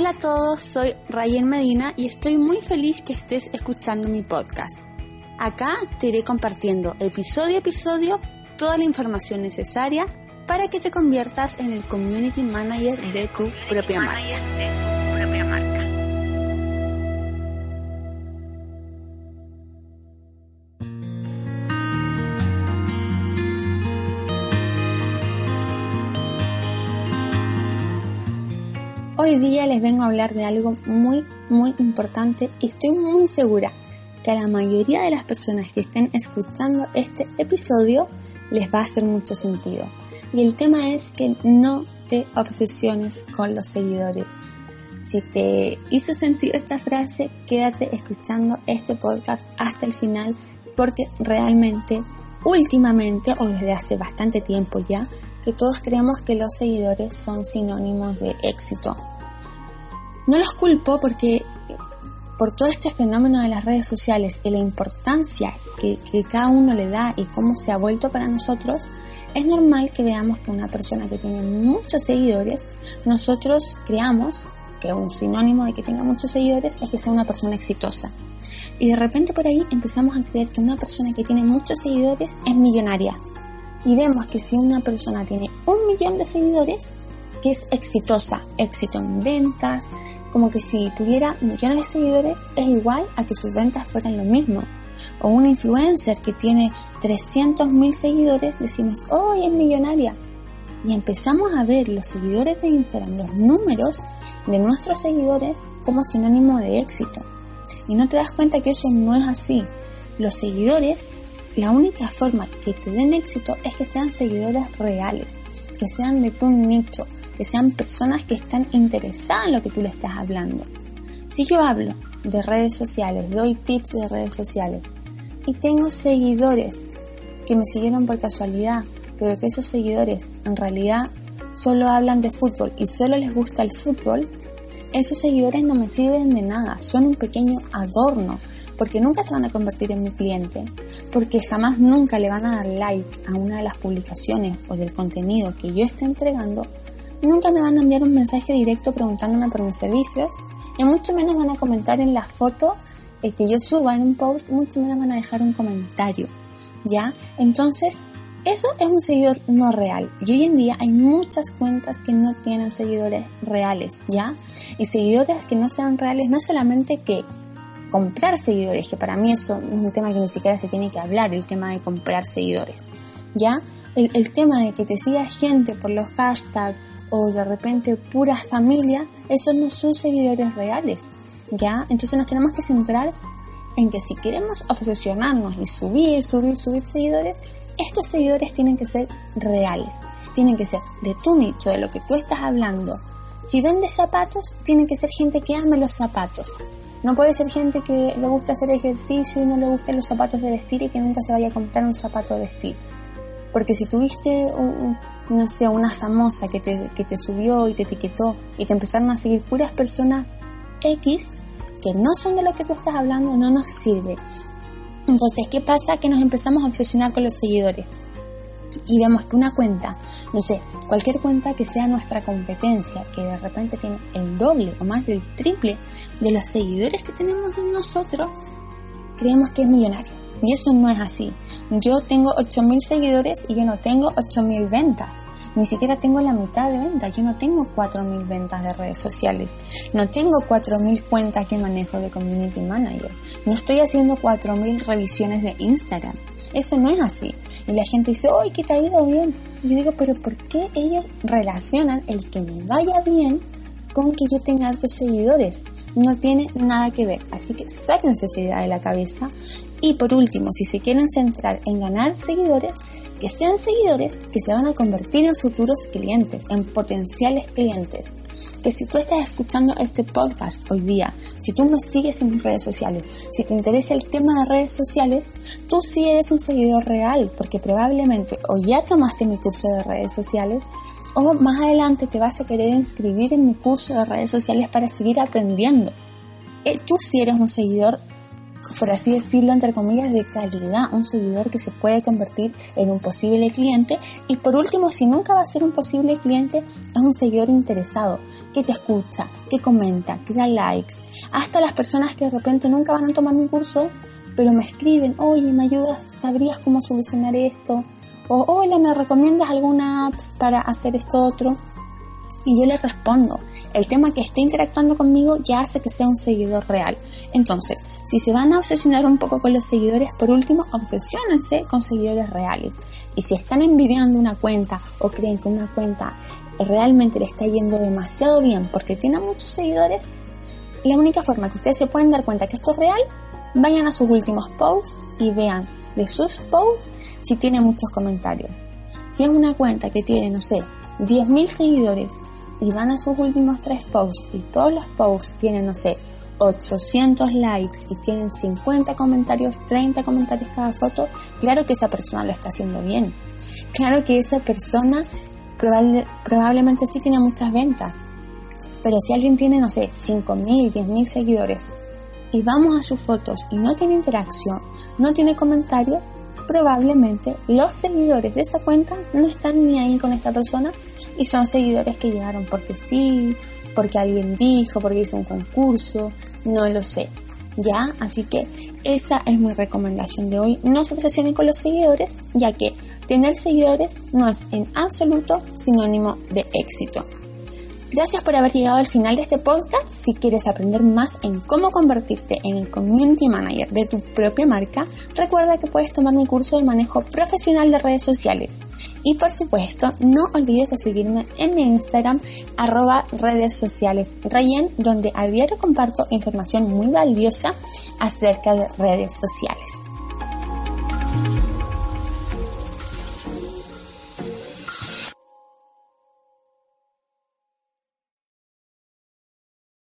Hola a todos, soy Rayen Medina y estoy muy feliz que estés escuchando mi podcast. Acá te iré compartiendo episodio a episodio toda la información necesaria para que te conviertas en el community manager de tu propia marca. Hoy día les vengo a hablar de algo muy, muy importante y estoy muy segura que a la mayoría de las personas que estén escuchando este episodio les va a hacer mucho sentido. Y el tema es que no te obsesiones con los seguidores. Si te hizo sentir esta frase, quédate escuchando este podcast hasta el final porque realmente, últimamente o desde hace bastante tiempo ya, que todos creemos que los seguidores son sinónimos de éxito, no los culpo porque por todo este fenómeno de las redes sociales y la importancia que, cada uno le da y cómo se ha vuelto para nosotros, es normal que veamos que una persona que tiene muchos seguidores, nosotros creamos que un sinónimo de que tenga muchos seguidores es que sea una persona exitosa. Y de repente por ahí empezamos a creer que una persona que tiene muchos seguidores es millonaria. Y vemos que si una persona tiene un millón de seguidores, que es exitosa, éxito en ventas, como que si tuviera millones de seguidores es igual a que sus ventas fueran lo mismo. O una influencer que tiene 300.000 seguidores, decimos, oh, es millonaria. Y empezamos a ver los seguidores de Instagram, los números de nuestros seguidores como sinónimo de éxito. Y no te das cuenta que eso no es así. Los seguidores, la única forma que te den éxito es que sean seguidores reales, que sean de tu nicho, que sean personas que están interesadas en lo que tú le estás hablando. Si yo hablo de redes sociales, doy tips de redes sociales y tengo seguidores que me siguieron por casualidad, pero que esos seguidores en realidad solo hablan de fútbol y solo les gusta el fútbol, esos seguidores no me sirven de nada, son un pequeño adorno, porque nunca se van a convertir en mi cliente, porque jamás nunca le van a dar like a una de las publicaciones o del contenido que yo esté entregando, nunca me van a enviar un mensaje directo preguntándome por mis servicios y mucho menos van a comentar en la foto que yo suba en un post, mucho menos van a dejar un comentario, ¿ya? Entonces, eso es un seguidor no real. Y hoy en día hay muchas cuentas que no tienen seguidores reales, ¿ya? Y seguidores que no sean reales, no solamente que comprar seguidores, que para mí eso es un tema que ni siquiera se tiene que hablar, el tema de comprar seguidores, ¿ya? El, el tema de que te siga gente por los hashtags, o de repente pura familia, esos no son seguidores reales, ¿ya? Entonces nos tenemos que centrar en que si queremos obsesionarnos y subir, subir, subir seguidores, estos seguidores tienen que ser reales, tienen que ser de tu nicho, de lo que tú estás hablando. Si vendes zapatos, tienen que ser gente que ame los zapatos. No puede ser gente que le gusta hacer ejercicio y no le gusten los zapatos de vestir y que nunca se vaya a comprar un zapato de vestir. Porque si tuviste un, no sé, una famosa que te, que te subió y te etiquetó y te empezaron a seguir puras personas X que no son de lo que tú estás hablando, no nos sirve. Entonces, ¿qué pasa? Que nos empezamos a obsesionar con los seguidores. Y vemos que una cuenta, no sé, cualquier cuenta que sea nuestra competencia, que de repente tiene el doble o más del triple de los seguidores que tenemos nosotros, creemos que es millonario. Y eso no es así. Yo tengo 8.000 seguidores y yo no tengo 8.000 ventas. Ni siquiera tengo la mitad de ventas. Yo no tengo 4.000 ventas de redes sociales. No tengo 4.000 cuentas que manejo de Community Manager. No estoy haciendo 4.000 revisiones de Instagram. Eso no es así. Y la gente dice, ¡ay, que te ha ido bien! Yo digo, pero ¿por qué ellos relacionan el que me vaya bien con que yo tenga altos seguidores? No tiene nada que ver. Así que sáquense esa idea de la cabeza y por último, si se quieren centrar en ganar seguidores, que sean seguidores que se van a convertir en futuros clientes, en potenciales clientes. Que si tú estás escuchando este podcast hoy día, si tú me sigues en mis redes sociales, si te interesa el tema de redes sociales, tú sí eres un seguidor real, porque probablemente o ya tomaste mi curso de redes sociales, o más adelante te vas a querer inscribir en mi curso de redes sociales para seguir aprendiendo. Eh, tú sí eres un seguidor por así decirlo, entre comillas, de calidad, un seguidor que se puede convertir en un posible cliente. Y por último, si nunca va a ser un posible cliente, es un seguidor interesado, que te escucha, que comenta, que da likes, hasta las personas que de repente nunca van a tomar mi curso, pero me escriben, oye, ¿me ayudas? ¿Sabrías cómo solucionar esto? O hola, ¿me recomiendas alguna app para hacer esto otro? Y yo les respondo, el tema que esté interactuando conmigo ya hace que sea un seguidor real. Entonces, si se van a obsesionar un poco con los seguidores, por último, obsesionense con seguidores reales. Y si están envidiando una cuenta o creen que una cuenta realmente le está yendo demasiado bien porque tiene muchos seguidores, la única forma que ustedes se pueden dar cuenta que esto es real, vayan a sus últimos posts y vean de sus posts si tiene muchos comentarios. Si es una cuenta que tiene, no sé, 10.000 seguidores y van a sus últimos tres posts y todos los posts tienen, no sé, 800 likes y tienen 50 comentarios, 30 comentarios cada foto, claro que esa persona lo está haciendo bien. Claro que esa persona probablemente sí tiene muchas ventas. Pero si alguien tiene, no sé, 5.000, 10.000 seguidores y vamos a sus fotos y no tiene interacción, no tiene comentario, probablemente los seguidores de esa cuenta no están ni ahí con esta persona y son seguidores que llegaron porque sí, porque alguien dijo, porque hizo un concurso, no lo sé. ¿Ya? Así que esa es mi recomendación de hoy. No se obsesionen con los seguidores, ya que tener seguidores no es en absoluto sinónimo de éxito. Gracias por haber llegado al final de este podcast. Si quieres aprender más en cómo convertirte en el community manager de tu propia marca, recuerda que puedes tomar mi curso de manejo profesional de redes sociales. Y por supuesto, no olvides de seguirme en mi Instagram, arroba redes sociales Rayen, donde a diario comparto información muy valiosa acerca de redes sociales.